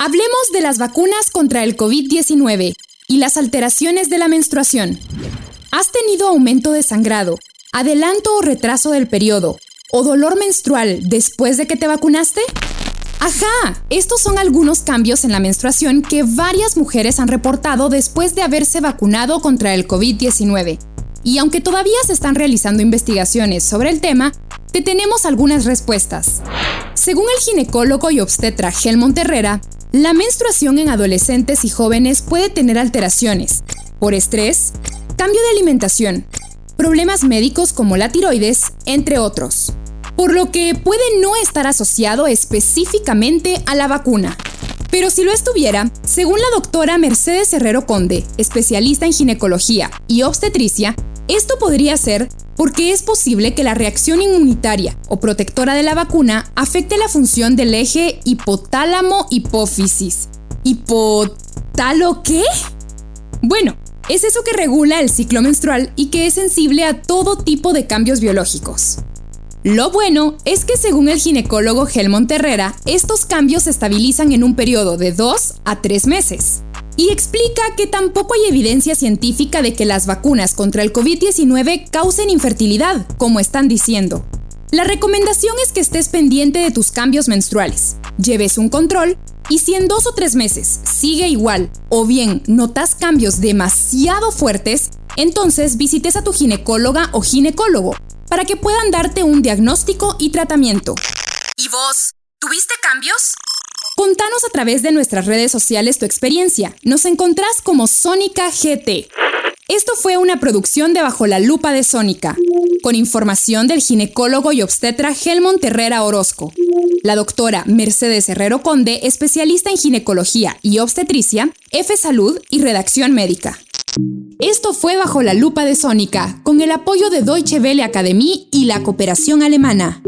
Hablemos de las vacunas contra el COVID-19 y las alteraciones de la menstruación. ¿Has tenido aumento de sangrado, adelanto o retraso del periodo o dolor menstrual después de que te vacunaste? Ajá, estos son algunos cambios en la menstruación que varias mujeres han reportado después de haberse vacunado contra el COVID-19. Y aunque todavía se están realizando investigaciones sobre el tema, te tenemos algunas respuestas. Según el ginecólogo y obstetra Helmont Herrera, la menstruación en adolescentes y jóvenes puede tener alteraciones por estrés, cambio de alimentación, problemas médicos como la tiroides, entre otros por lo que puede no estar asociado específicamente a la vacuna. Pero si lo estuviera, según la doctora Mercedes Herrero Conde, especialista en ginecología y obstetricia, esto podría ser porque es posible que la reacción inmunitaria o protectora de la vacuna afecte la función del eje hipotálamo-hipófisis. ¿Hipotalo qué? Bueno, es eso que regula el ciclo menstrual y que es sensible a todo tipo de cambios biológicos. Lo bueno es que según el ginecólogo Helmont Herrera, estos cambios se estabilizan en un periodo de 2 a 3 meses. Y explica que tampoco hay evidencia científica de que las vacunas contra el COVID-19 causen infertilidad, como están diciendo. La recomendación es que estés pendiente de tus cambios menstruales, lleves un control y si en dos o tres meses sigue igual o bien notas cambios demasiado fuertes, entonces visites a tu ginecóloga o ginecólogo para que puedan darte un diagnóstico y tratamiento. ¿Y vos? ¿Tuviste cambios? Contanos a través de nuestras redes sociales tu experiencia. Nos encontrás como Sónica GT. Esto fue una producción de Bajo la Lupa de Sónica, con información del ginecólogo y obstetra Helmont Herrera Orozco, la doctora Mercedes Herrero Conde, especialista en ginecología y obstetricia, F Salud y redacción médica. Esto fue bajo la lupa de Sónica, con el apoyo de Deutsche Welle Academy y la cooperación alemana.